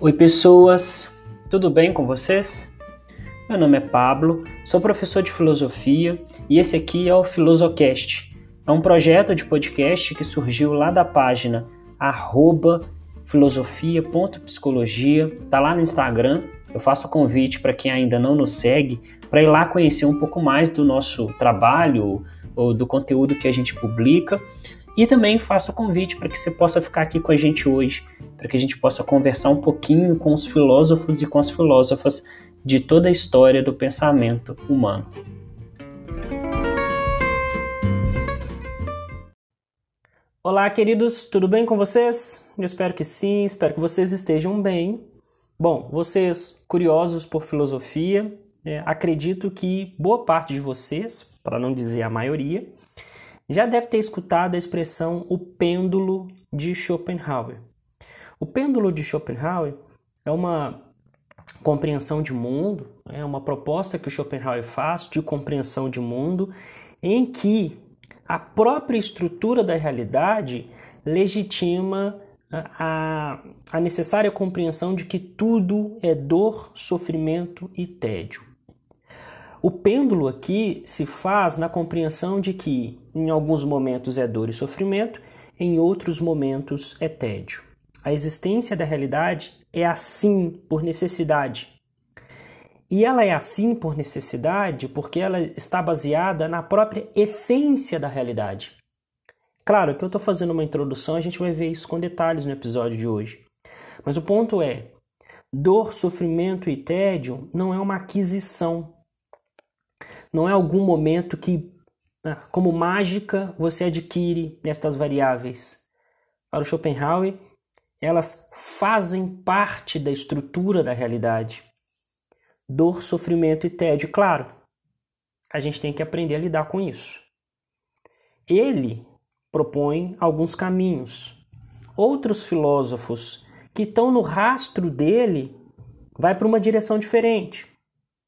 Oi, pessoas, tudo bem com vocês? Meu nome é Pablo, sou professor de filosofia e esse aqui é o Filosocast. É um projeto de podcast que surgiu lá da página filosofia.psicologia, tá lá no Instagram. Eu faço convite para quem ainda não nos segue para ir lá conhecer um pouco mais do nosso trabalho ou do conteúdo que a gente publica. E também faço convite para que você possa ficar aqui com a gente hoje, para que a gente possa conversar um pouquinho com os filósofos e com as filósofas de toda a história do pensamento humano. Olá, queridos, tudo bem com vocês? Eu espero que sim, espero que vocês estejam bem. Bom, vocês curiosos por filosofia, é, acredito que boa parte de vocês, para não dizer a maioria, já deve ter escutado a expressão o pêndulo de Schopenhauer. O pêndulo de Schopenhauer é uma compreensão de mundo, é uma proposta que o Schopenhauer faz de compreensão de mundo, em que a própria estrutura da realidade legitima a, a necessária compreensão de que tudo é dor, sofrimento e tédio. O pêndulo aqui se faz na compreensão de que em alguns momentos é dor e sofrimento, em outros momentos é tédio. A existência da realidade é assim por necessidade. E ela é assim por necessidade porque ela está baseada na própria essência da realidade. Claro que eu estou fazendo uma introdução, a gente vai ver isso com detalhes no episódio de hoje. Mas o ponto é: dor, sofrimento e tédio não é uma aquisição, não é algum momento que, ah, como mágica, você adquire estas variáveis. Para o Schopenhauer, elas fazem parte da estrutura da realidade. Dor, sofrimento e tédio, claro, a gente tem que aprender a lidar com isso. Ele propõe alguns caminhos. Outros filósofos que estão no rastro dele vai para uma direção diferente.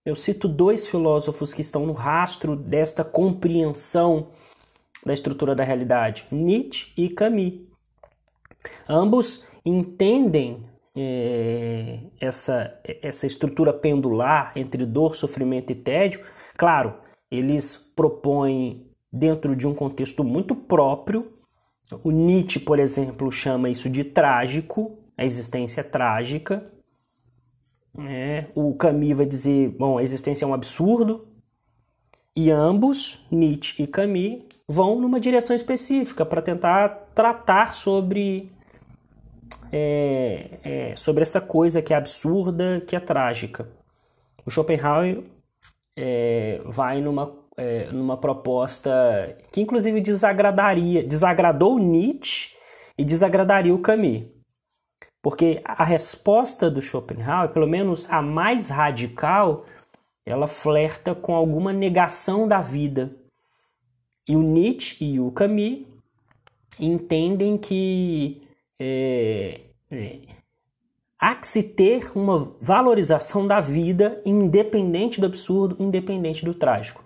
Eu cito dois filósofos que estão no rastro desta compreensão da estrutura da realidade, Nietzsche e Camus. Ambos entendem é, essa, essa estrutura pendular entre dor, sofrimento e tédio. Claro, eles propõem dentro de um contexto muito próprio. O Nietzsche, por exemplo, chama isso de trágico, a existência é trágica. É, o Camus vai dizer, bom, a existência é um absurdo. E ambos, Nietzsche e Camus, vão numa direção específica para tentar tratar sobre é, é, sobre essa coisa que é absurda, que é trágica. O Schopenhauer é, vai numa, é, numa proposta que inclusive desagradaria, desagradou Nietzsche e desagradaria o Camus. Porque a resposta do Schopenhauer, pelo menos a mais radical, ela flerta com alguma negação da vida. E o Nietzsche e o Camus entendem que é, é, há que se ter uma valorização da vida independente do absurdo, independente do trágico.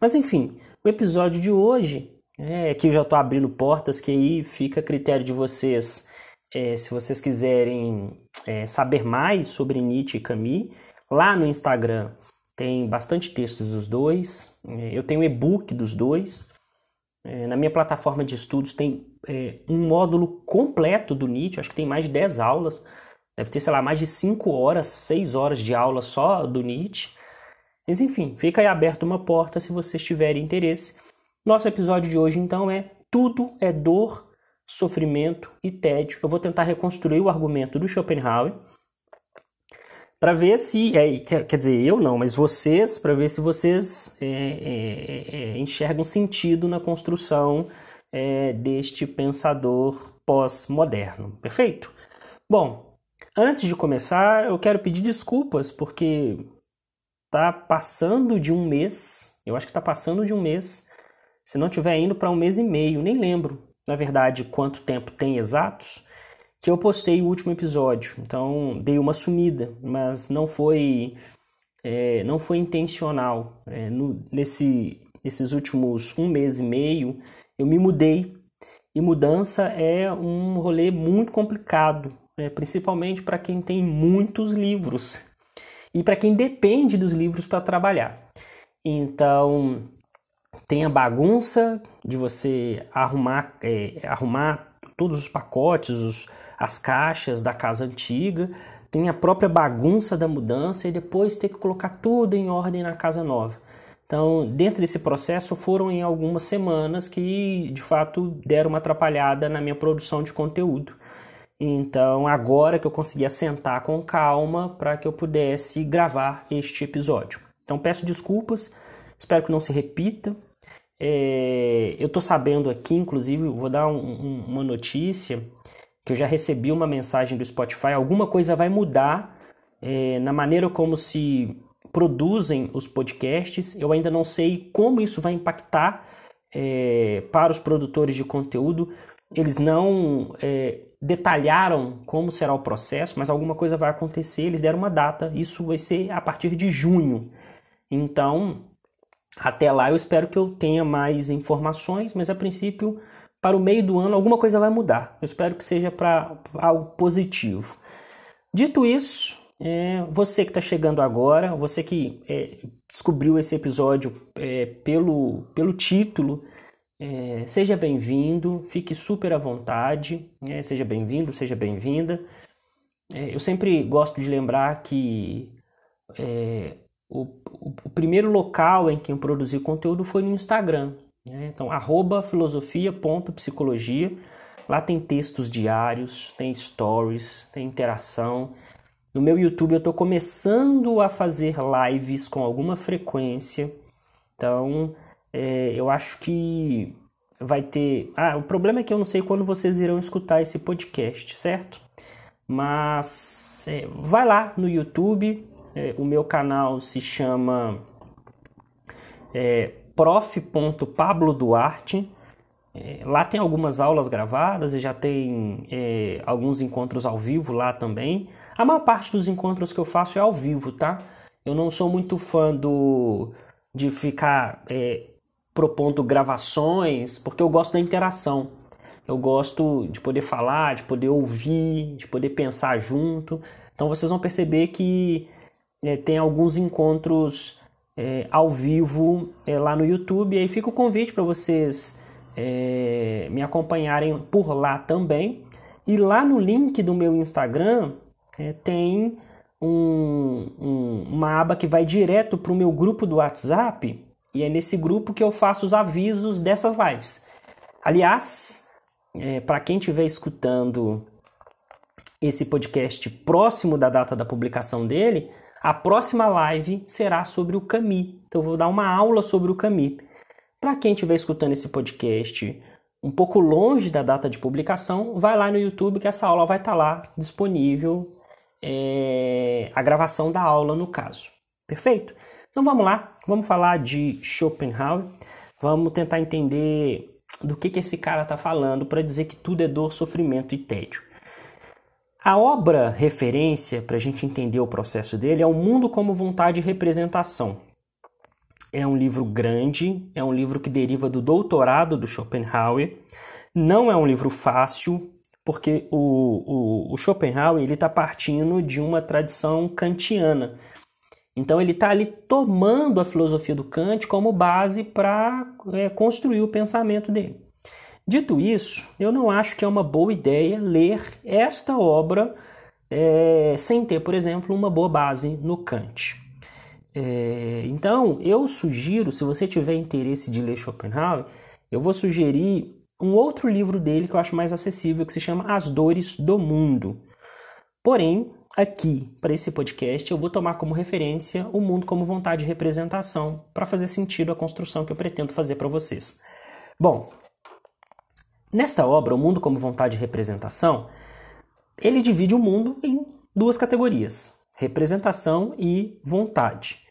Mas enfim, o episódio de hoje, é, que eu já estou abrindo portas, que aí fica a critério de vocês é, se vocês quiserem é, saber mais sobre Nietzsche e Camus, lá no Instagram tem bastante textos dos dois. É, eu tenho e-book dos dois. É, na minha plataforma de estudos tem é, um módulo completo do Nietzsche, acho que tem mais de 10 aulas. Deve ter, sei lá, mais de 5 horas, 6 horas de aula só do Nietzsche. Mas enfim, fica aí aberta uma porta se vocês tiverem interesse. Nosso episódio de hoje então é Tudo é dor sofrimento e tédio. Eu vou tentar reconstruir o argumento do Schopenhauer para ver se, é, quer dizer, eu não, mas vocês, para ver se vocês é, é, é, enxergam sentido na construção é, deste pensador pós-moderno. Perfeito? Bom, antes de começar, eu quero pedir desculpas porque tá passando de um mês, eu acho que tá passando de um mês, se não tiver indo para um mês e meio, nem lembro na verdade, quanto tempo tem exatos, que eu postei o último episódio. Então, dei uma sumida, mas não foi é, não foi intencional. É, no, nesse, nesses últimos um mês e meio, eu me mudei. E mudança é um rolê muito complicado. né, principalmente para quem tem muitos livros e para quem depende dos livros para trabalhar. Então, tem a bagunça de você arrumar, é, arrumar todos os pacotes, os, as caixas da casa antiga, tem a própria bagunça da mudança e depois ter que colocar tudo em ordem na casa nova. Então, dentro desse processo, foram em algumas semanas que de fato deram uma atrapalhada na minha produção de conteúdo. Então, agora que eu consegui assentar com calma para que eu pudesse gravar este episódio. Então, peço desculpas, espero que não se repita. É, eu estou sabendo aqui, inclusive, vou dar um, um, uma notícia que eu já recebi uma mensagem do Spotify. Alguma coisa vai mudar é, na maneira como se produzem os podcasts. Eu ainda não sei como isso vai impactar é, para os produtores de conteúdo. Eles não é, detalharam como será o processo, mas alguma coisa vai acontecer. Eles deram uma data. Isso vai ser a partir de junho. Então, até lá eu espero que eu tenha mais informações, mas a princípio, para o meio do ano, alguma coisa vai mudar. Eu espero que seja para algo positivo. Dito isso, é, você que está chegando agora, você que é, descobriu esse episódio é, pelo, pelo título, é, seja bem-vindo, fique super à vontade, né? seja bem-vindo, seja bem-vinda. É, eu sempre gosto de lembrar que é, o, o, o, primeiro local em que eu produzi conteúdo foi no Instagram. Então, arroba filosofia.psicologia. Lá tem textos diários, tem stories, tem interação. No meu YouTube eu estou começando a fazer lives com alguma frequência. Então, é, eu acho que vai ter. Ah, o problema é que eu não sei quando vocês irão escutar esse podcast, certo? Mas é, vai lá no YouTube. É, o meu canal se chama é, prof.pabloduarte. É, lá tem algumas aulas gravadas e já tem é, alguns encontros ao vivo lá também. A maior parte dos encontros que eu faço é ao vivo, tá? Eu não sou muito fã do de ficar é, propondo gravações, porque eu gosto da interação. Eu gosto de poder falar, de poder ouvir, de poder pensar junto. Então vocês vão perceber que é, tem alguns encontros é, ao vivo é, lá no YouTube. E aí fica o convite para vocês é, me acompanharem por lá também. E lá no link do meu Instagram é, tem um, um, uma aba que vai direto para o meu grupo do WhatsApp e é nesse grupo que eu faço os avisos dessas lives. Aliás, é, para quem estiver escutando esse podcast próximo da data da publicação dele, a próxima live será sobre o Cami. Então eu vou dar uma aula sobre o Cami. Para quem estiver escutando esse podcast um pouco longe da data de publicação, vai lá no YouTube que essa aula vai estar tá lá disponível é, a gravação da aula no caso. Perfeito? Então vamos lá, vamos falar de Schopenhauer, vamos tentar entender do que, que esse cara está falando para dizer que tudo é dor, sofrimento e tédio. A obra referência, para a gente entender o processo dele, é O Mundo como Vontade e Representação. É um livro grande, é um livro que deriva do doutorado do Schopenhauer. Não é um livro fácil, porque o, o, o Schopenhauer está partindo de uma tradição kantiana. Então ele está ali tomando a filosofia do Kant como base para é, construir o pensamento dele. Dito isso, eu não acho que é uma boa ideia ler esta obra é, sem ter, por exemplo, uma boa base no Kant. É, então, eu sugiro, se você tiver interesse de ler Schopenhauer, eu vou sugerir um outro livro dele que eu acho mais acessível, que se chama As Dores do Mundo. Porém, aqui, para esse podcast, eu vou tomar como referência o mundo como vontade de representação, para fazer sentido a construção que eu pretendo fazer para vocês. Bom, nesta obra, O Mundo como Vontade de Representação, ele divide o mundo em duas categorias: representação e vontade.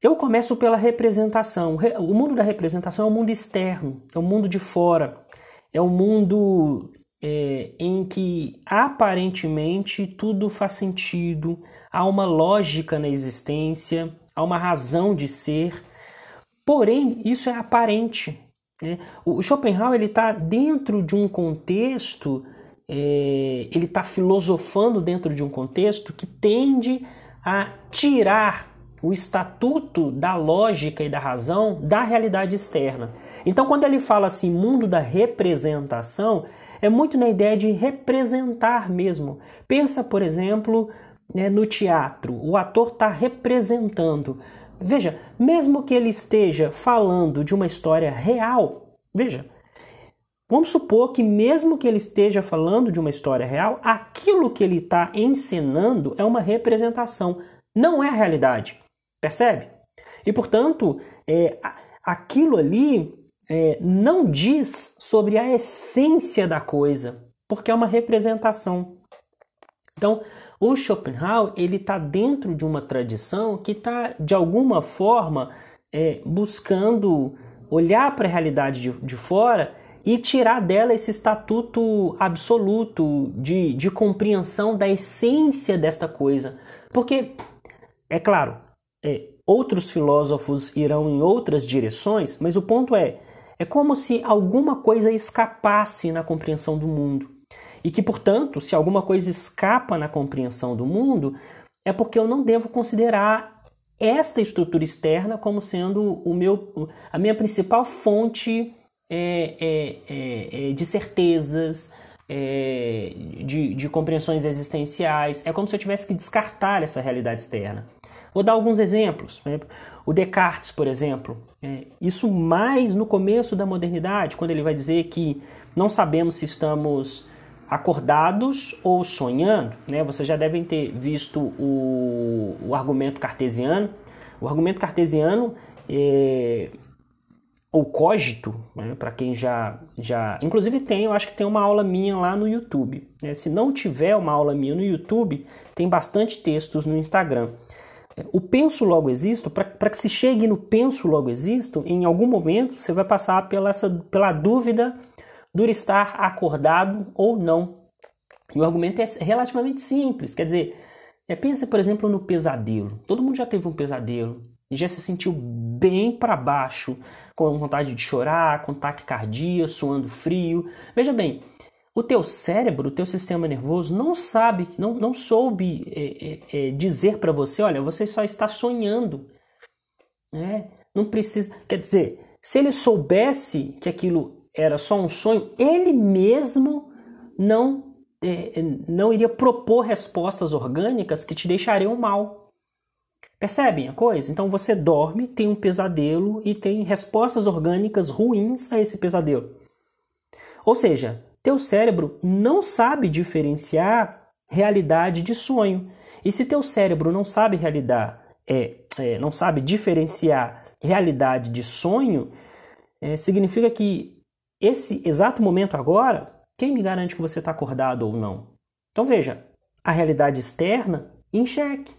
Eu começo pela representação. O mundo da representação é o mundo externo, é o mundo de fora, é o mundo é, em que aparentemente tudo faz sentido, há uma lógica na existência, há uma razão de ser. Porém, isso é aparente. Né? O Schopenhauer está dentro de um contexto é, ele está filosofando dentro de um contexto que tende a tirar o estatuto da lógica e da razão da realidade externa. Então, quando ele fala assim, mundo da representação, é muito na ideia de representar mesmo. Pensa, por exemplo, né, no teatro, o ator está representando. Veja, mesmo que ele esteja falando de uma história real, veja, vamos supor que mesmo que ele esteja falando de uma história real, aquilo que ele está encenando é uma representação, não é a realidade. Percebe? E portanto, é, aquilo ali é, não diz sobre a essência da coisa, porque é uma representação. Então, o Schopenhauer ele está dentro de uma tradição que está de alguma forma é, buscando olhar para a realidade de, de fora e tirar dela esse estatuto absoluto de, de compreensão da essência desta coisa. Porque, é claro, é, outros filósofos irão em outras direções, mas o ponto é: é como se alguma coisa escapasse na compreensão do mundo. E que, portanto, se alguma coisa escapa na compreensão do mundo, é porque eu não devo considerar esta estrutura externa como sendo o meu, a minha principal fonte é, é, é, é de certezas, é, de, de compreensões existenciais. É como se eu tivesse que descartar essa realidade externa. Vou dar alguns exemplos. O Descartes, por exemplo, é, isso mais no começo da modernidade, quando ele vai dizer que não sabemos se estamos acordados ou sonhando, né? Vocês já devem ter visto o, o argumento cartesiano. O argumento cartesiano é, ou cogito, né, para quem já, já. Inclusive tem, eu acho que tem uma aula minha lá no YouTube. Né? Se não tiver uma aula minha no YouTube, tem bastante textos no Instagram. É, o penso logo existo, para que se chegue no penso logo existo, em algum momento você vai passar pela, essa, pela dúvida do estar acordado ou não. E o argumento é relativamente simples, quer dizer, é, pensa, por exemplo, no pesadelo. Todo mundo já teve um pesadelo e já se sentiu bem para baixo, com vontade de chorar, com taquicardia, suando frio. Veja bem, o teu cérebro, o teu sistema nervoso não sabe, não, não soube é, é, é dizer para você, olha, você só está sonhando. É, não precisa, quer dizer, se ele soubesse que aquilo era só um sonho, ele mesmo não, é, não iria propor respostas orgânicas que te deixariam mal. Percebem a coisa? Então você dorme, tem um pesadelo e tem respostas orgânicas ruins a esse pesadelo. Ou seja, teu cérebro não sabe diferenciar realidade de sonho. E se teu cérebro não sabe realidade, é, é, não sabe diferenciar realidade de sonho, é, significa que esse exato momento agora, quem me garante que você está acordado ou não? Então veja, a realidade externa em xeque.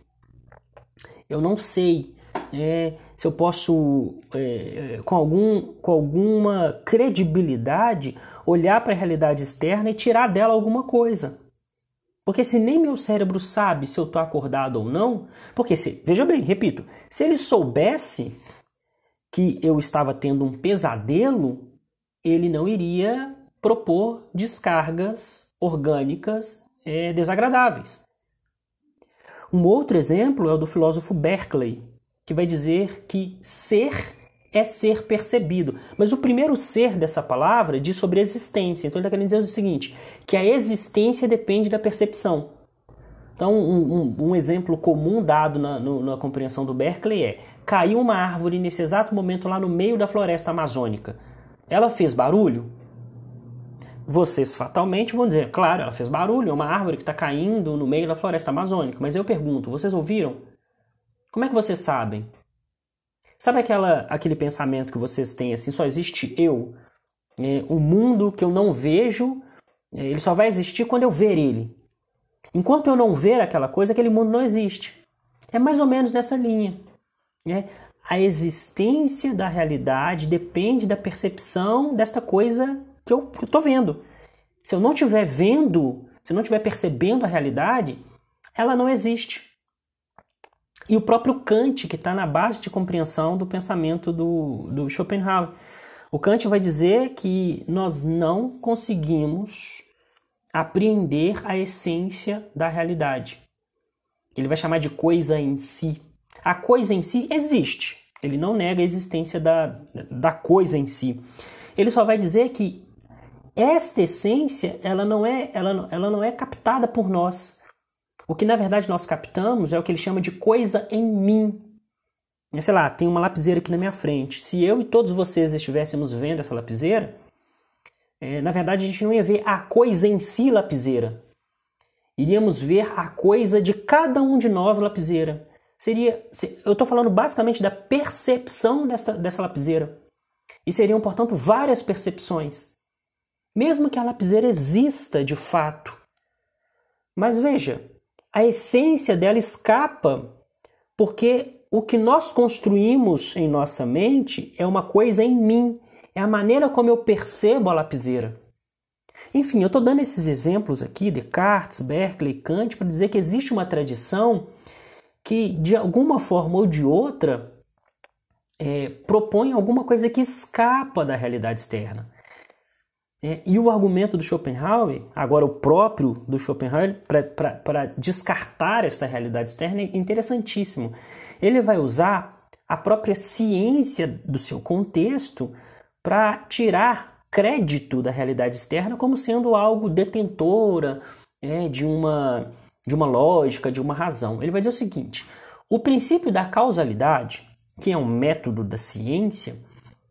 Eu não sei é, se eu posso, é, é com, algum, com alguma credibilidade, olhar para a realidade externa e tirar dela alguma coisa. Porque se nem meu cérebro sabe se eu estou acordado ou não, porque se, veja bem, repito, se ele soubesse que eu estava tendo um pesadelo, ele não iria propor descargas orgânicas é, desagradáveis. Um outro exemplo é o do filósofo Berkeley, que vai dizer que ser é ser percebido. Mas o primeiro ser dessa palavra diz sobre existência. Então ele está querendo dizer o seguinte: que a existência depende da percepção. Então, um, um, um exemplo comum dado na, no, na compreensão do Berkeley é: caiu uma árvore nesse exato momento lá no meio da floresta amazônica. Ela fez barulho? Vocês fatalmente vão dizer, claro, ela fez barulho, é uma árvore que está caindo no meio da floresta amazônica. Mas eu pergunto, vocês ouviram? Como é que vocês sabem? Sabe aquela, aquele pensamento que vocês têm assim, só existe eu? É, o mundo que eu não vejo, é, ele só vai existir quando eu ver ele. Enquanto eu não ver aquela coisa, aquele mundo não existe. É mais ou menos nessa linha. Né? A existência da realidade depende da percepção desta coisa que eu estou vendo. Se eu não estiver vendo, se eu não estiver percebendo a realidade, ela não existe. E o próprio Kant, que está na base de compreensão do pensamento do, do Schopenhauer. O Kant vai dizer que nós não conseguimos apreender a essência da realidade. Ele vai chamar de coisa em si. A coisa em si existe. Ele não nega a existência da, da coisa em si. Ele só vai dizer que esta essência ela não é ela, ela não é captada por nós. O que na verdade nós captamos é o que ele chama de coisa em mim. Sei lá, tem uma lapiseira aqui na minha frente. Se eu e todos vocês estivéssemos vendo essa lapiseira, é, na verdade a gente não ia ver a coisa em si lapiseira. Iríamos ver a coisa de cada um de nós lapiseira. Seria, eu estou falando basicamente da percepção dessa, dessa lapiseira. E seriam, portanto, várias percepções. Mesmo que a lapiseira exista de fato. Mas veja, a essência dela escapa porque o que nós construímos em nossa mente é uma coisa em mim, é a maneira como eu percebo a lapiseira. Enfim, eu estou dando esses exemplos aqui, Descartes, Berkeley, Kant, para dizer que existe uma tradição que, de alguma forma ou de outra, é, propõe alguma coisa que escapa da realidade externa. É, e o argumento do Schopenhauer, agora o próprio do Schopenhauer, para descartar essa realidade externa, é interessantíssimo. Ele vai usar a própria ciência do seu contexto para tirar crédito da realidade externa como sendo algo detentora é, de, uma, de uma lógica, de uma razão. Ele vai dizer o seguinte: o princípio da causalidade, que é um método da ciência,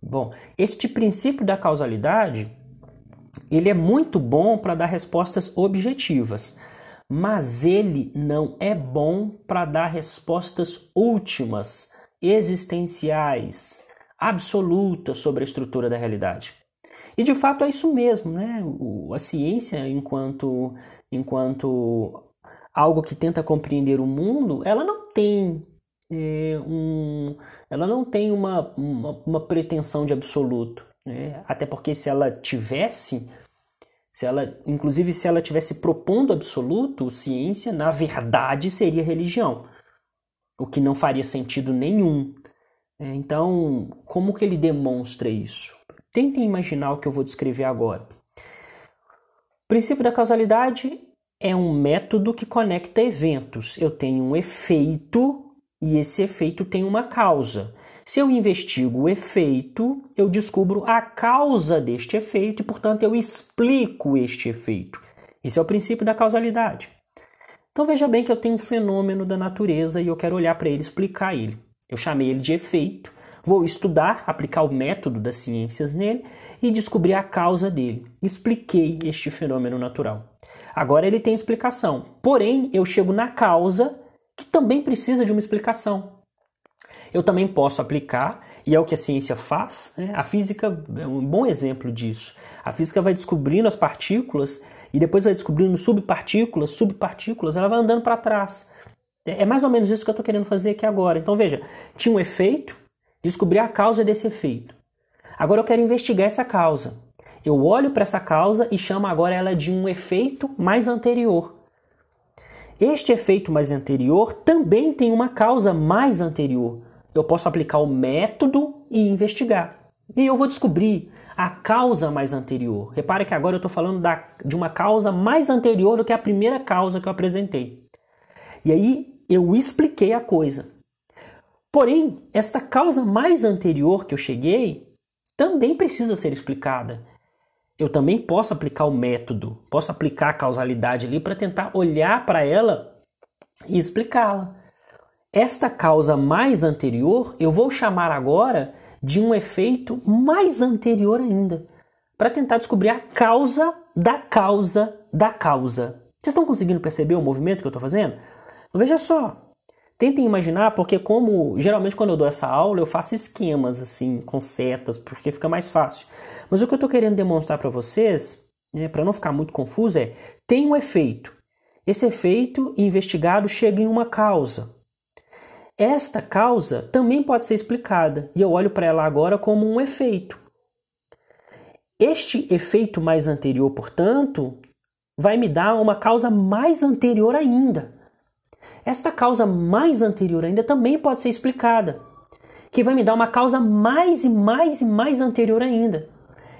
bom, este princípio da causalidade ele é muito bom para dar respostas objetivas, mas ele não é bom para dar respostas últimas, existenciais, absolutas sobre a estrutura da realidade. E de fato é isso mesmo, né? A ciência, enquanto, enquanto algo que tenta compreender o mundo, ela não tem é, um, ela não tem uma, uma, uma pretensão de absoluto. Né? Até porque se ela tivesse, se ela, inclusive se ela tivesse propondo absoluto, ciência na verdade seria religião, o que não faria sentido nenhum. É, então, como que ele demonstra isso? Tentem imaginar o que eu vou descrever agora. O princípio da causalidade é um método que conecta eventos. Eu tenho um efeito e esse efeito tem uma causa. Se eu investigo o efeito, eu descubro a causa deste efeito e, portanto, eu explico este efeito. Esse é o princípio da causalidade. Então veja bem que eu tenho um fenômeno da natureza e eu quero olhar para ele explicar ele. Eu chamei ele de efeito, vou estudar, aplicar o método das ciências nele e descobrir a causa dele. Expliquei este fenômeno natural. Agora ele tem explicação, porém eu chego na causa que também precisa de uma explicação. Eu também posso aplicar, e é o que a ciência faz. Né? A física é um bom exemplo disso. A física vai descobrindo as partículas e depois vai descobrindo subpartículas, subpartículas, ela vai andando para trás. É, é mais ou menos isso que eu estou querendo fazer aqui agora. Então veja, tinha um efeito, descobri a causa desse efeito. Agora eu quero investigar essa causa. Eu olho para essa causa e chamo agora ela de um efeito mais anterior. Este efeito mais anterior também tem uma causa mais anterior eu posso aplicar o método e investigar. E eu vou descobrir a causa mais anterior. Repare que agora eu estou falando da, de uma causa mais anterior do que a primeira causa que eu apresentei. E aí eu expliquei a coisa. Porém, esta causa mais anterior que eu cheguei também precisa ser explicada. Eu também posso aplicar o método, posso aplicar a causalidade ali para tentar olhar para ela e explicá-la. Esta causa mais anterior eu vou chamar agora de um efeito mais anterior ainda, para tentar descobrir a causa da causa da causa. Vocês estão conseguindo perceber o movimento que eu estou fazendo? veja só. Tentem imaginar, porque como geralmente quando eu dou essa aula eu faço esquemas assim, com setas, porque fica mais fácil. Mas o que eu estou querendo demonstrar para vocês, né, para não ficar muito confuso, é tem um efeito. Esse efeito investigado chega em uma causa. Esta causa também pode ser explicada e eu olho para ela agora como um efeito. Este efeito mais anterior, portanto, vai me dar uma causa mais anterior ainda. Esta causa mais anterior ainda também pode ser explicada, que vai me dar uma causa mais e mais e mais anterior ainda.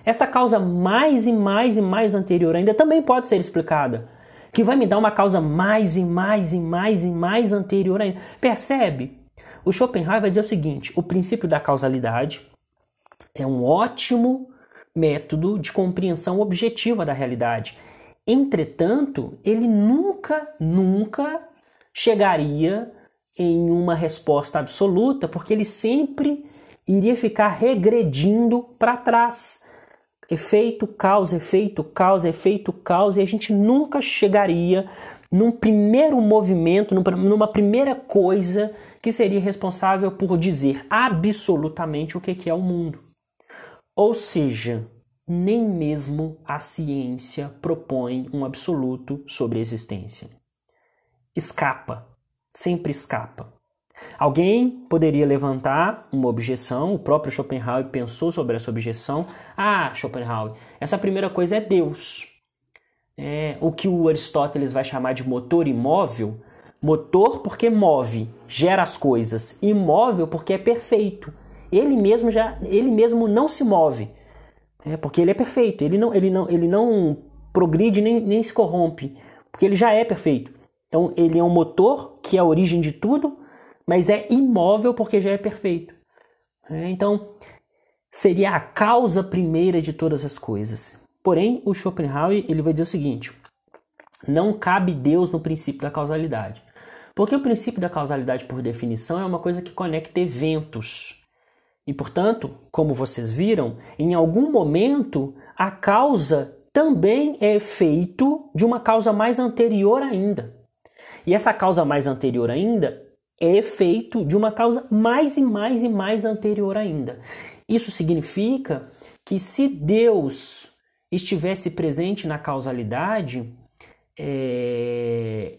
essa causa mais e mais e mais anterior ainda também pode ser explicada. Que vai me dar uma causa mais e mais e mais e mais anterior ainda. Percebe? O Schopenhauer vai dizer o seguinte: o princípio da causalidade é um ótimo método de compreensão objetiva da realidade. Entretanto, ele nunca, nunca chegaria em uma resposta absoluta, porque ele sempre iria ficar regredindo para trás. Efeito, causa, efeito, causa, efeito, causa, e a gente nunca chegaria num primeiro movimento, numa primeira coisa que seria responsável por dizer absolutamente o que é o mundo. Ou seja, nem mesmo a ciência propõe um absoluto sobre a existência. Escapa, sempre escapa. Alguém poderia levantar uma objeção, o próprio Schopenhauer pensou sobre essa objeção. Ah, Schopenhauer, essa primeira coisa é Deus. É, o que o Aristóteles vai chamar de motor imóvel. Motor porque move, gera as coisas. Imóvel porque é perfeito. Ele mesmo já, ele mesmo não se move, é, porque ele é perfeito. Ele não, ele não, ele não progride nem, nem se corrompe, porque ele já é perfeito. Então ele é um motor que é a origem de tudo mas é imóvel porque já é perfeito. É, então, seria a causa primeira de todas as coisas. Porém, o Schopenhauer ele vai dizer o seguinte: não cabe Deus no princípio da causalidade. Porque o princípio da causalidade, por definição, é uma coisa que conecta eventos. E, portanto, como vocês viram, em algum momento a causa também é efeito de uma causa mais anterior ainda. E essa causa mais anterior ainda é efeito de uma causa mais e mais e mais anterior ainda. Isso significa que se Deus estivesse presente na causalidade, é...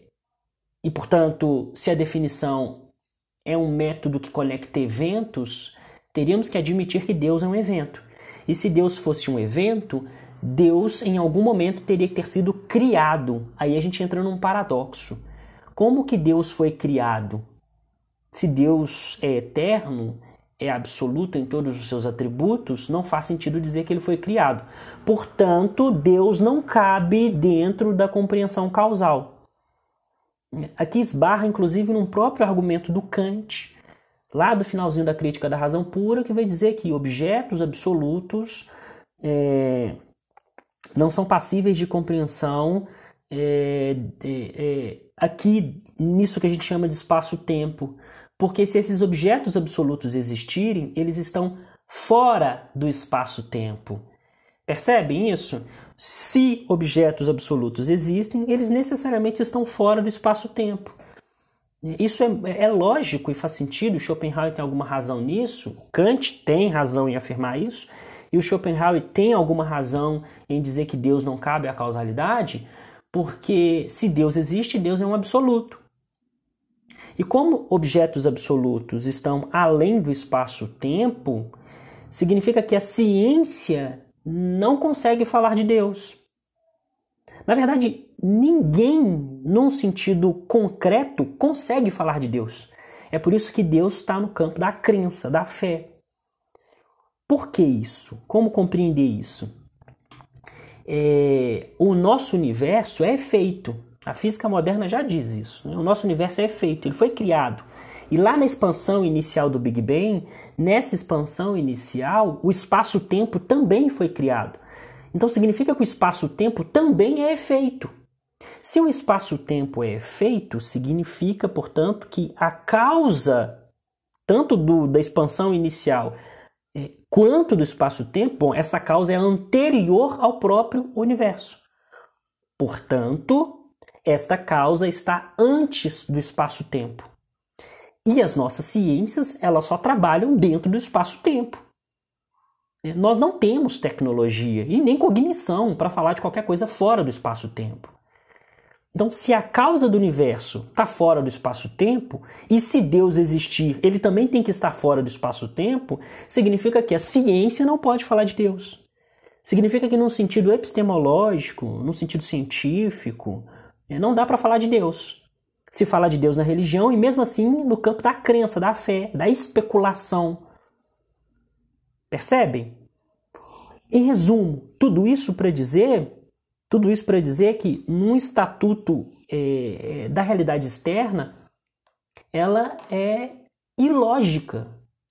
e portanto, se a definição é um método que conecta eventos, teríamos que admitir que Deus é um evento. E se Deus fosse um evento, Deus em algum momento teria que ter sido criado. Aí a gente entra num paradoxo. Como que Deus foi criado? Se Deus é eterno, é absoluto em todos os seus atributos, não faz sentido dizer que ele foi criado. Portanto, Deus não cabe dentro da compreensão causal. Aqui esbarra, inclusive, num próprio argumento do Kant, lá do finalzinho da crítica da razão pura, que vai dizer que objetos absolutos é, não são passíveis de compreensão é, é, aqui nisso que a gente chama de espaço-tempo. Porque se esses objetos absolutos existirem, eles estão fora do espaço-tempo. Percebem isso? Se objetos absolutos existem, eles necessariamente estão fora do espaço-tempo. Isso é, é, lógico e faz sentido, Schopenhauer tem alguma razão nisso, Kant tem razão em afirmar isso, e o Schopenhauer tem alguma razão em dizer que Deus não cabe à causalidade, porque se Deus existe, Deus é um absoluto. E como objetos absolutos estão além do espaço-tempo, significa que a ciência não consegue falar de Deus. Na verdade, ninguém, num sentido concreto, consegue falar de Deus. É por isso que Deus está no campo da crença, da fé. Por que isso? Como compreender isso? É, o nosso universo é feito a física moderna já diz isso. Né? O nosso universo é efeito, ele foi criado. E lá na expansão inicial do Big Bang, nessa expansão inicial, o espaço-tempo também foi criado. Então significa que o espaço-tempo também é efeito. Se o espaço-tempo é efeito, significa, portanto, que a causa tanto do, da expansão inicial quanto do espaço-tempo, essa causa é anterior ao próprio universo. Portanto, esta causa está antes do espaço-tempo. E as nossas ciências, elas só trabalham dentro do espaço-tempo. Nós não temos tecnologia e nem cognição para falar de qualquer coisa fora do espaço-tempo. Então, se a causa do universo está fora do espaço-tempo, e se Deus existir, ele também tem que estar fora do espaço-tempo, significa que a ciência não pode falar de Deus. Significa que, num sentido epistemológico, num sentido científico, é, não dá para falar de Deus. Se fala de Deus na religião e mesmo assim no campo da crença, da fé, da especulação. Percebem? Em resumo, tudo isso para dizer, tudo isso para dizer que num estatuto é, da realidade externa, ela é ilógica,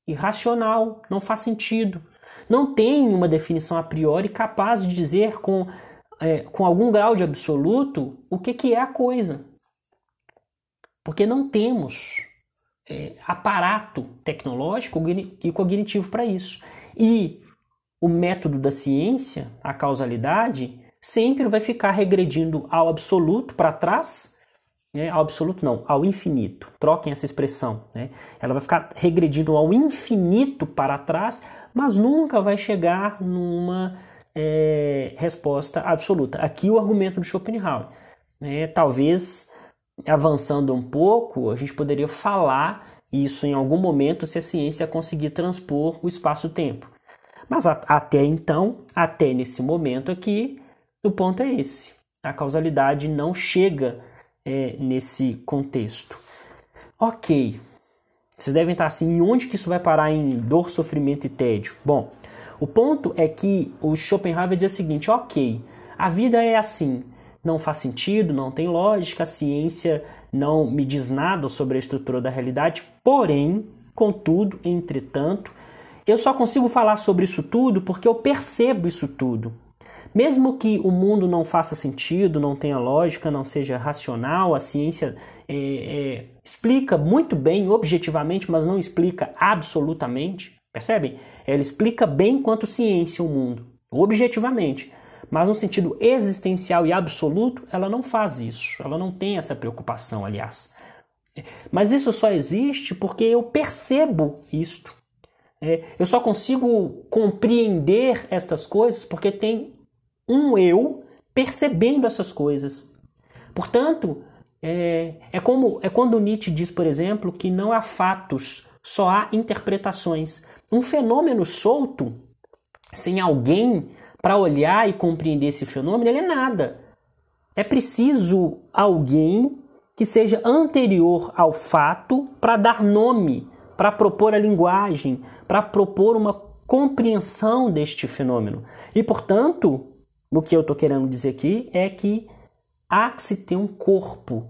irracional, não faz sentido. Não tem uma definição a priori capaz de dizer com, é, com algum grau de absoluto o que, que é a coisa. Porque não temos é, aparato tecnológico e cognitivo para isso. E o método da ciência, a causalidade, sempre vai ficar regredindo ao absoluto para trás, né? ao absoluto não, ao infinito. Troquem essa expressão. Né? Ela vai ficar regredindo ao infinito para trás, mas nunca vai chegar numa é, resposta absoluta. Aqui o argumento do Schopenhauer. Né? Talvez avançando um pouco, a gente poderia falar isso em algum momento se a ciência conseguir transpor o espaço-tempo. Mas a, até então, até nesse momento aqui, o ponto é esse. A causalidade não chega é, nesse contexto. Ok, vocês devem estar assim, onde que isso vai parar em dor, sofrimento e tédio? Bom, o ponto é que o Schopenhauer diz o seguinte, ok, a vida é assim, não faz sentido, não tem lógica, a ciência não me diz nada sobre a estrutura da realidade, porém, contudo, entretanto, eu só consigo falar sobre isso tudo porque eu percebo isso tudo. Mesmo que o mundo não faça sentido, não tenha lógica, não seja racional, a ciência é, é, explica muito bem, objetivamente, mas não explica absolutamente. Percebem? Ela explica bem quanto ciência o mundo, objetivamente. Mas no sentido existencial e absoluto, ela não faz isso. Ela não tem essa preocupação, aliás. Mas isso só existe porque eu percebo isto. É, eu só consigo compreender estas coisas porque tem um eu percebendo essas coisas. Portanto, é, é como é quando Nietzsche diz, por exemplo, que não há fatos, só há interpretações. Um fenômeno solto, sem alguém para olhar e compreender esse fenômeno, ele é nada. É preciso alguém que seja anterior ao fato para dar nome, para propor a linguagem, para propor uma compreensão deste fenômeno. E, portanto, o que eu estou querendo dizer aqui é que há que se ter um corpo,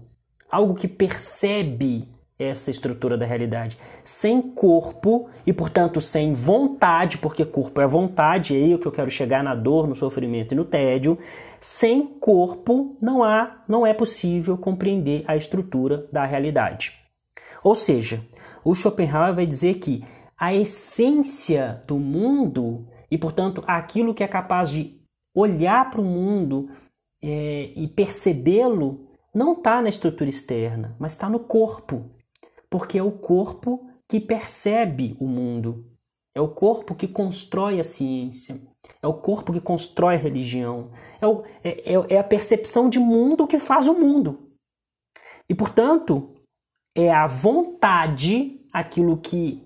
algo que percebe essa estrutura da realidade. Sem corpo e, portanto, sem vontade, porque corpo é vontade, é aí o que eu quero chegar na dor, no sofrimento e no tédio. Sem corpo não há, não é possível compreender a estrutura da realidade. Ou seja, o Schopenhauer vai dizer que a essência do mundo e, portanto, aquilo que é capaz de olhar para o mundo é, e percebê-lo não está na estrutura externa, mas está no corpo, porque é o corpo que percebe o mundo, é o corpo que constrói a ciência, é o corpo que constrói a religião, é, o, é, é, é a percepção de mundo que faz o mundo. E, portanto, é a vontade, aquilo que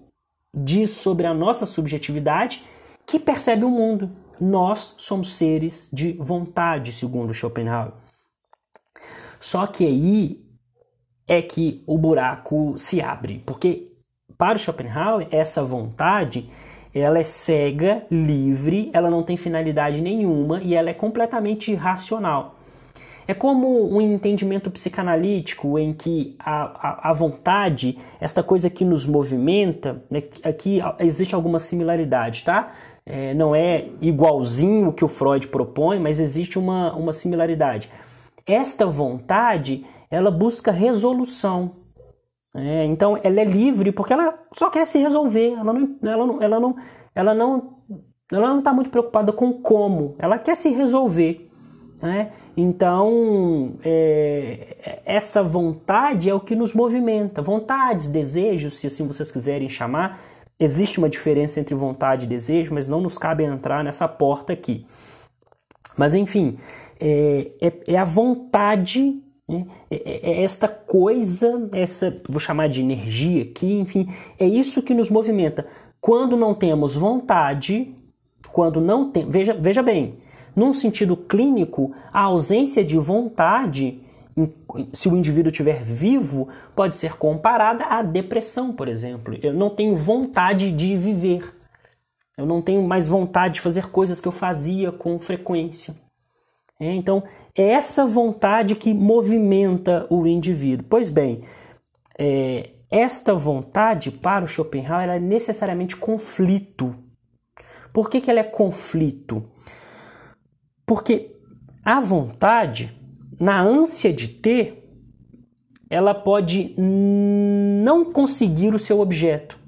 diz sobre a nossa subjetividade, que percebe o mundo. Nós somos seres de vontade, segundo Schopenhauer. Só que aí é que o buraco se abre, porque para Schopenhauer essa vontade ela é cega, livre, ela não tem finalidade nenhuma e ela é completamente irracional. É como um entendimento psicanalítico em que a, a, a vontade, esta coisa que nos movimenta, né, aqui existe alguma similaridade, tá? É, não é igualzinho o que o Freud propõe, mas existe uma, uma similaridade. Esta vontade, ela busca resolução. É, então, ela é livre porque ela só quer se resolver. Ela não, ela não, ela não, ela não, ela não está muito preocupada com como. Ela quer se resolver. Né? Então, é, essa vontade é o que nos movimenta. Vontades, desejos, se assim vocês quiserem chamar, Existe uma diferença entre vontade e desejo, mas não nos cabe entrar nessa porta aqui. Mas enfim, é, é, é a vontade, né? é, é, é, esta coisa, essa, vou chamar de energia aqui, enfim, é isso que nos movimenta. Quando não temos vontade, quando não tem. Veja, veja bem, num sentido clínico, a ausência de vontade se o indivíduo estiver vivo, pode ser comparada à depressão, por exemplo. Eu não tenho vontade de viver. Eu não tenho mais vontade de fazer coisas que eu fazia com frequência. É, então, é essa vontade que movimenta o indivíduo. Pois bem, é, esta vontade para o Schopenhauer é necessariamente conflito. Por que, que ela é conflito? Porque a vontade, na ânsia de ter, ela pode não conseguir o seu objeto.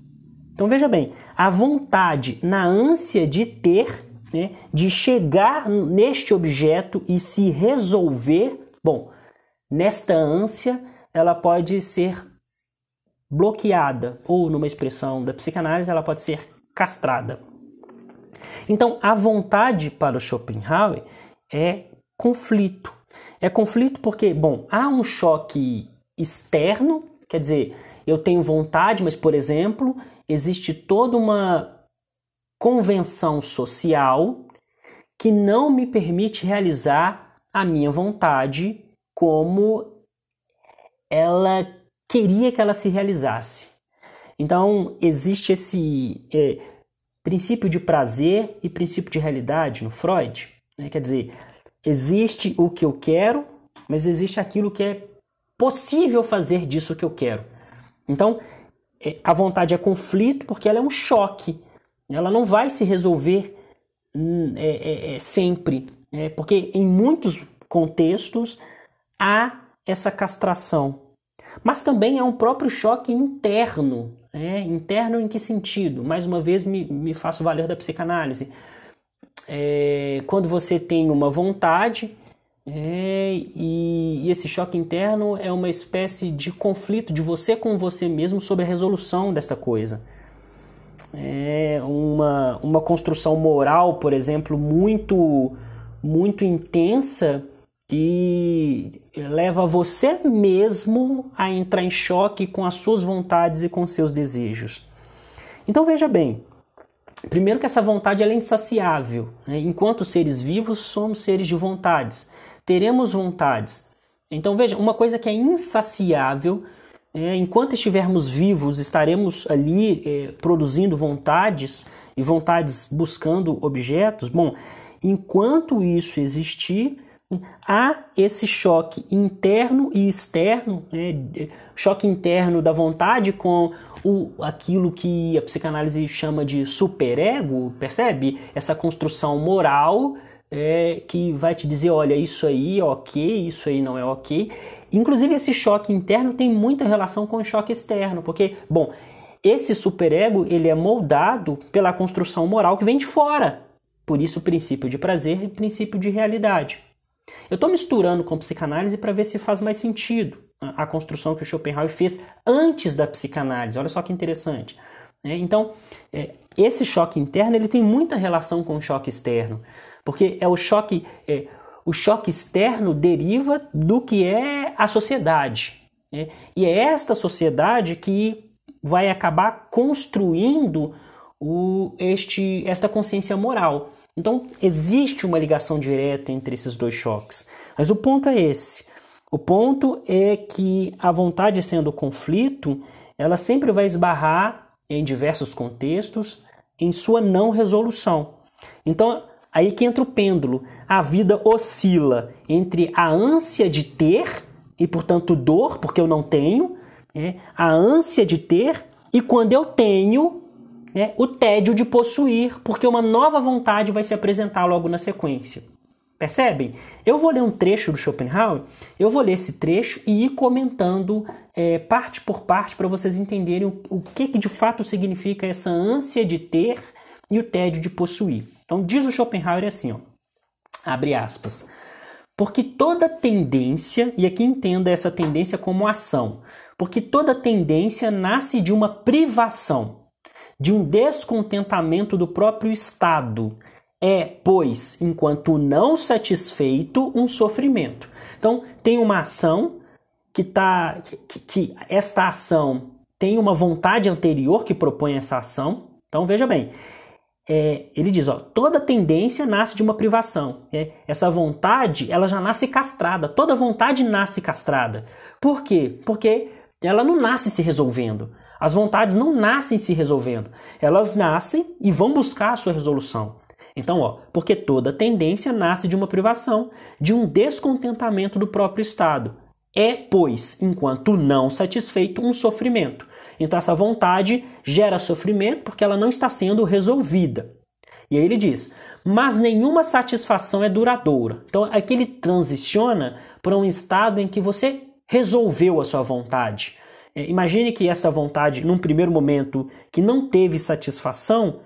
Então veja bem, a vontade, na ânsia de ter, né, de chegar neste objeto e se resolver, bom, nesta ânsia ela pode ser bloqueada, ou numa expressão da psicanálise, ela pode ser castrada. Então, a vontade para o Schopenhauer é conflito. É conflito porque, bom, há um choque externo, quer dizer, eu tenho vontade, mas, por exemplo, existe toda uma convenção social que não me permite realizar a minha vontade como ela queria que ela se realizasse. Então, existe esse é, princípio de prazer e princípio de realidade no Freud. Né? Quer dizer, existe o que eu quero, mas existe aquilo que é possível fazer disso que eu quero. Então, é, a vontade é conflito porque ela é um choque. Ela não vai se resolver hum, é, é, é, sempre, é, porque em muitos contextos há essa castração. Mas também há um próprio choque interno. Né? Interno em que sentido? Mais uma vez me, me faço valer da psicanálise. É, quando você tem uma vontade é, e, e, esse choque interno é uma espécie de conflito de você com você mesmo sobre a resolução desta coisa. É uma, uma construção moral, por exemplo, muito, muito intensa que leva você mesmo a entrar em choque com as suas vontades e com seus desejos. Então veja bem, primeiro que essa vontade é insaciável. Né? Enquanto seres vivos, somos seres de vontades teremos vontades. Então veja, uma coisa que é insaciável, é, enquanto estivermos vivos, estaremos ali é, produzindo vontades e vontades buscando objetos. Bom, enquanto isso existir, há esse choque interno e externo, né, choque interno da vontade com o, aquilo que a psicanálise chama de superego, percebe? Essa construção moral é, que vai te dizer, olha, isso aí é ok, isso aí não é ok. Inclusive esse choque interno tem muita relação com o choque externo, porque, bom, esse superego ele é moldado pela construção moral que vem de fora. Por isso, princípio de prazer e princípio de realidade. Eu estou misturando com psicanálise para ver se faz mais sentido a construção que o Schopenhauer fez antes da psicanálise. Olha só que interessante. Né? Então, é, esse choque interno ele tem muita relação com o choque externo. Porque é o choque, é, o choque externo deriva do que é a sociedade. Né? E é esta sociedade que vai acabar construindo o, este, esta consciência moral. Então, existe uma ligação direta entre esses dois choques. Mas o ponto é esse. O ponto é que a vontade sendo conflito, ela sempre vai esbarrar em diversos contextos em sua não resolução. Então, Aí que entra o pêndulo. A vida oscila entre a ânsia de ter e, portanto, dor, porque eu não tenho, né? a ânsia de ter e, quando eu tenho, né? o tédio de possuir, porque uma nova vontade vai se apresentar logo na sequência. Percebem? Eu vou ler um trecho do Schopenhauer, eu vou ler esse trecho e ir comentando é, parte por parte para vocês entenderem o, o que, que de fato significa essa ânsia de ter e o tédio de possuir. Então diz o Schopenhauer assim, ó, abre aspas, porque toda tendência, e aqui entenda essa tendência como ação, porque toda tendência nasce de uma privação, de um descontentamento do próprio estado. É, pois, enquanto não satisfeito, um sofrimento. Então, tem uma ação que tá que, que esta ação tem uma vontade anterior que propõe essa ação. Então, veja bem, é, ele diz, ó, toda tendência nasce de uma privação. É, essa vontade, ela já nasce castrada. Toda vontade nasce castrada. Por quê? Porque ela não nasce se resolvendo. As vontades não nascem se resolvendo, elas nascem e vão buscar a sua resolução. Então, ó, porque toda tendência nasce de uma privação, de um descontentamento do próprio estado. É, pois, enquanto não satisfeito, um sofrimento. Então, essa vontade gera sofrimento porque ela não está sendo resolvida. E aí ele diz: mas nenhuma satisfação é duradoura. Então, aqui ele transiciona para um estado em que você resolveu a sua vontade. É, imagine que essa vontade, num primeiro momento, que não teve satisfação,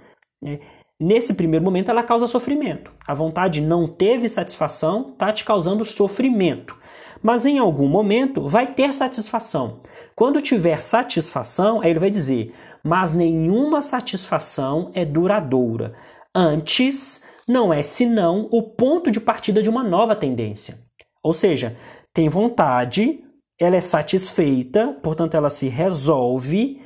é, nesse primeiro momento ela causa sofrimento. A vontade não teve satisfação, está te causando sofrimento. Mas em algum momento vai ter satisfação. Quando tiver satisfação, aí ele vai dizer: mas nenhuma satisfação é duradoura. Antes, não é senão o ponto de partida de uma nova tendência. Ou seja, tem vontade, ela é satisfeita, portanto ela se resolve,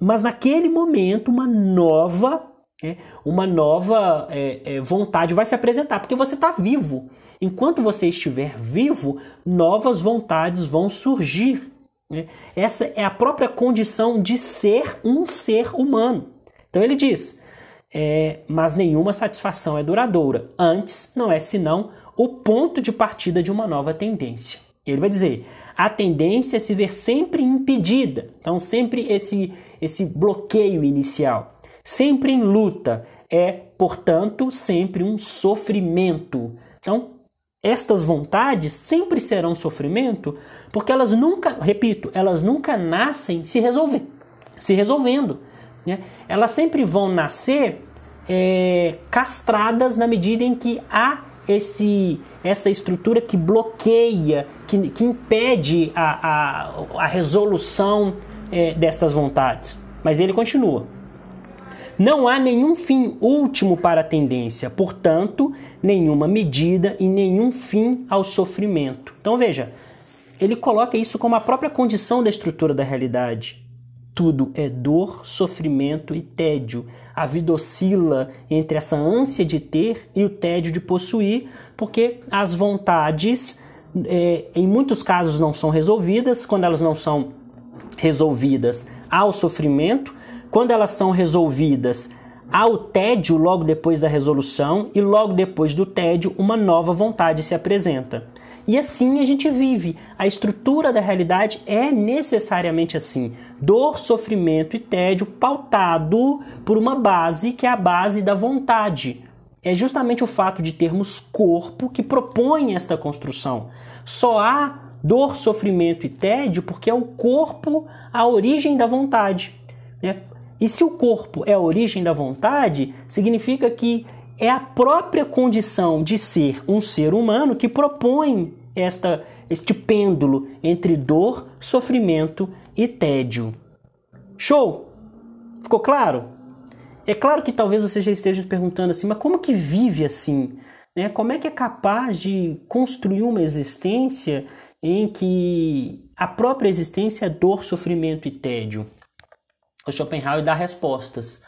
mas naquele momento uma nova, né, uma nova é, é, vontade vai se apresentar, porque você está vivo. Enquanto você estiver vivo, novas vontades vão surgir. Né? Essa é a própria condição de ser um ser humano. Então ele diz: é, mas nenhuma satisfação é duradoura. Antes, não é senão o ponto de partida de uma nova tendência. Ele vai dizer: a tendência é se ver sempre impedida, então sempre esse, esse bloqueio inicial, sempre em luta, é, portanto, sempre um sofrimento. Então, estas vontades sempre serão sofrimento, porque elas nunca, repito, elas nunca nascem se resolver, se resolvendo. Né? Elas sempre vão nascer é, castradas na medida em que há esse, essa estrutura que bloqueia, que, que impede a, a, a resolução é, dessas vontades. Mas ele continua. Não há nenhum fim último para a tendência, portanto, nenhuma medida e nenhum fim ao sofrimento. Então veja, ele coloca isso como a própria condição da estrutura da realidade. Tudo é dor, sofrimento e tédio. A vida oscila entre essa ânsia de ter e o tédio de possuir, porque as vontades, é, em muitos casos, não são resolvidas. Quando elas não são resolvidas, há o sofrimento. Quando elas são resolvidas, há o tédio logo depois da resolução, e logo depois do tédio, uma nova vontade se apresenta. E assim a gente vive. A estrutura da realidade é necessariamente assim: dor, sofrimento e tédio pautado por uma base que é a base da vontade. É justamente o fato de termos corpo que propõe esta construção. Só há dor, sofrimento e tédio porque é o corpo a origem da vontade. Né? E se o corpo é a origem da vontade, significa que é a própria condição de ser um ser humano que propõe esta, este pêndulo entre dor, sofrimento e tédio. Show? Ficou claro? É claro que talvez você já esteja perguntando assim, mas como que vive assim? Né? Como é que é capaz de construir uma existência em que a própria existência é dor, sofrimento e tédio? O Schopenhauer dá respostas.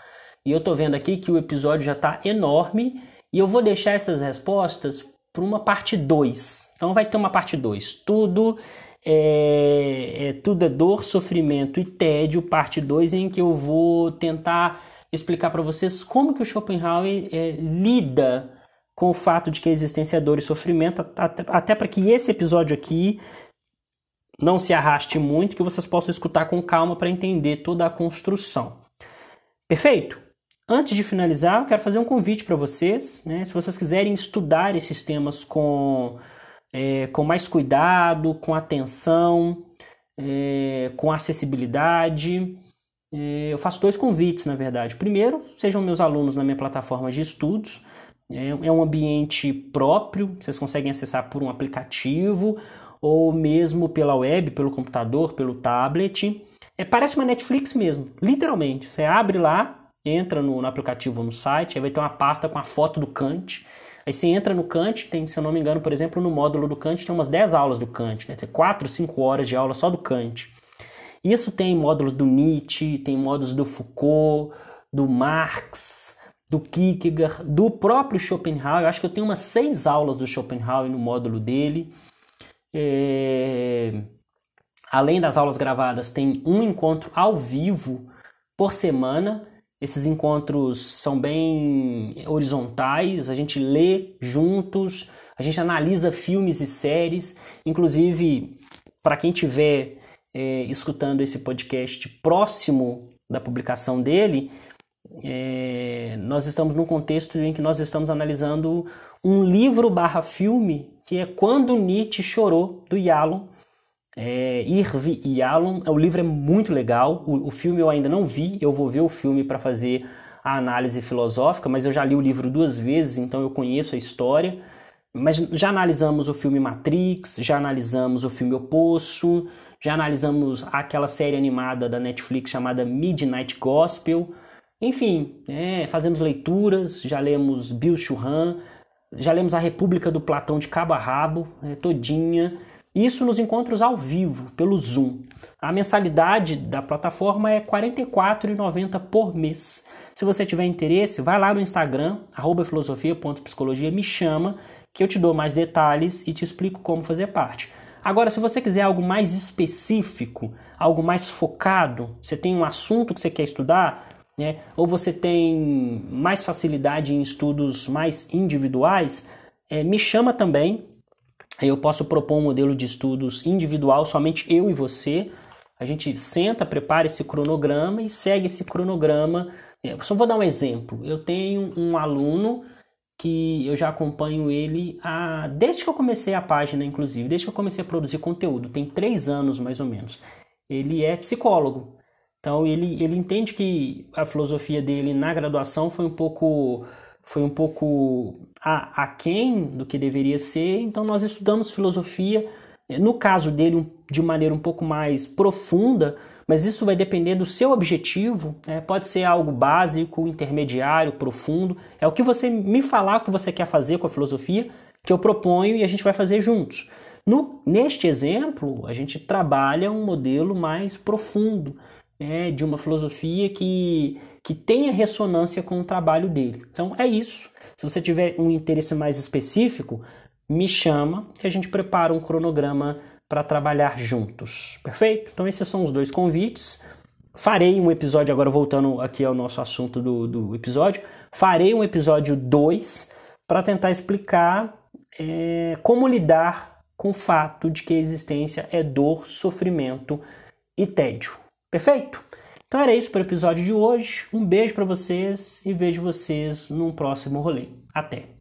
E eu estou vendo aqui que o episódio já está enorme e eu vou deixar essas respostas para uma parte 2. Então vai ter uma parte 2. Tudo é, é, tudo é dor, sofrimento e tédio, parte 2, em que eu vou tentar explicar para vocês como que o Schopenhauer é, lida com o fato de que a existência é dor e sofrimento, até, até para que esse episódio aqui não se arraste muito, que vocês possam escutar com calma para entender toda a construção. Perfeito? Antes de finalizar, eu quero fazer um convite para vocês. Né? Se vocês quiserem estudar esses temas com, é, com mais cuidado, com atenção, é, com acessibilidade, é, eu faço dois convites, na verdade. Primeiro, sejam meus alunos na minha plataforma de estudos. É, é um ambiente próprio, vocês conseguem acessar por um aplicativo ou mesmo pela web, pelo computador, pelo tablet. É, parece uma Netflix mesmo, literalmente. Você abre lá, entra no, no aplicativo no site, aí vai ter uma pasta com a foto do Kant. Aí você entra no Kant, tem, se eu não me engano, por exemplo, no módulo do Kant tem umas 10 aulas do Kant, né? Tem 4, 5 horas de aula só do Kant. Isso tem módulos do Nietzsche, tem módulos do Foucault, do Marx, do Kierkegaard, do próprio Schopenhauer. Eu acho que eu tenho umas 6 aulas do Schopenhauer no módulo dele. É... além das aulas gravadas, tem um encontro ao vivo por semana. Esses encontros são bem horizontais, a gente lê juntos, a gente analisa filmes e séries. Inclusive, para quem tiver é, escutando esse podcast próximo da publicação dele, é, nós estamos num contexto em que nós estamos analisando um livro barra filme que é Quando Nietzsche Chorou, do Yalom. É, Irvi Yalom, o livro é muito legal, o, o filme eu ainda não vi, eu vou ver o filme para fazer a análise filosófica, mas eu já li o livro duas vezes, então eu conheço a história. Mas já analisamos o filme Matrix, já analisamos o filme O Poço, já analisamos aquela série animada da Netflix chamada Midnight Gospel. Enfim, é, fazemos leituras, já lemos Bill Churran, já lemos A República do Platão de cabo a rabo, é, todinha. Isso nos encontros ao vivo, pelo Zoom. A mensalidade da plataforma é R$ 44,90 por mês. Se você tiver interesse, vai lá no Instagram, filosofia.psicologia, me chama, que eu te dou mais detalhes e te explico como fazer parte. Agora, se você quiser algo mais específico, algo mais focado, você tem um assunto que você quer estudar, né? ou você tem mais facilidade em estudos mais individuais, é, me chama também. Eu posso propor um modelo de estudos individual, somente eu e você. A gente senta, prepara esse cronograma e segue esse cronograma. Eu só vou dar um exemplo. Eu tenho um aluno que eu já acompanho ele há, desde que eu comecei a página, inclusive, desde que eu comecei a produzir conteúdo, tem três anos mais ou menos. Ele é psicólogo, então ele, ele entende que a filosofia dele na graduação foi um pouco foi um pouco a, aquém do que deveria ser, então nós estudamos filosofia, no caso dele, de maneira um pouco mais profunda, mas isso vai depender do seu objetivo. Né? Pode ser algo básico, intermediário, profundo. É o que você me falar o que você quer fazer com a filosofia que eu proponho e a gente vai fazer juntos. No, neste exemplo, a gente trabalha um modelo mais profundo né, de uma filosofia que, que tenha ressonância com o trabalho dele. Então é isso. Se você tiver um interesse mais específico, me chama que a gente prepara um cronograma para trabalhar juntos. Perfeito? Então, esses são os dois convites. Farei um episódio, agora voltando aqui ao nosso assunto do, do episódio, farei um episódio 2 para tentar explicar é, como lidar com o fato de que a existência é dor, sofrimento e tédio. Perfeito? Então era isso para o episódio de hoje. Um beijo para vocês e vejo vocês num próximo rolê. Até!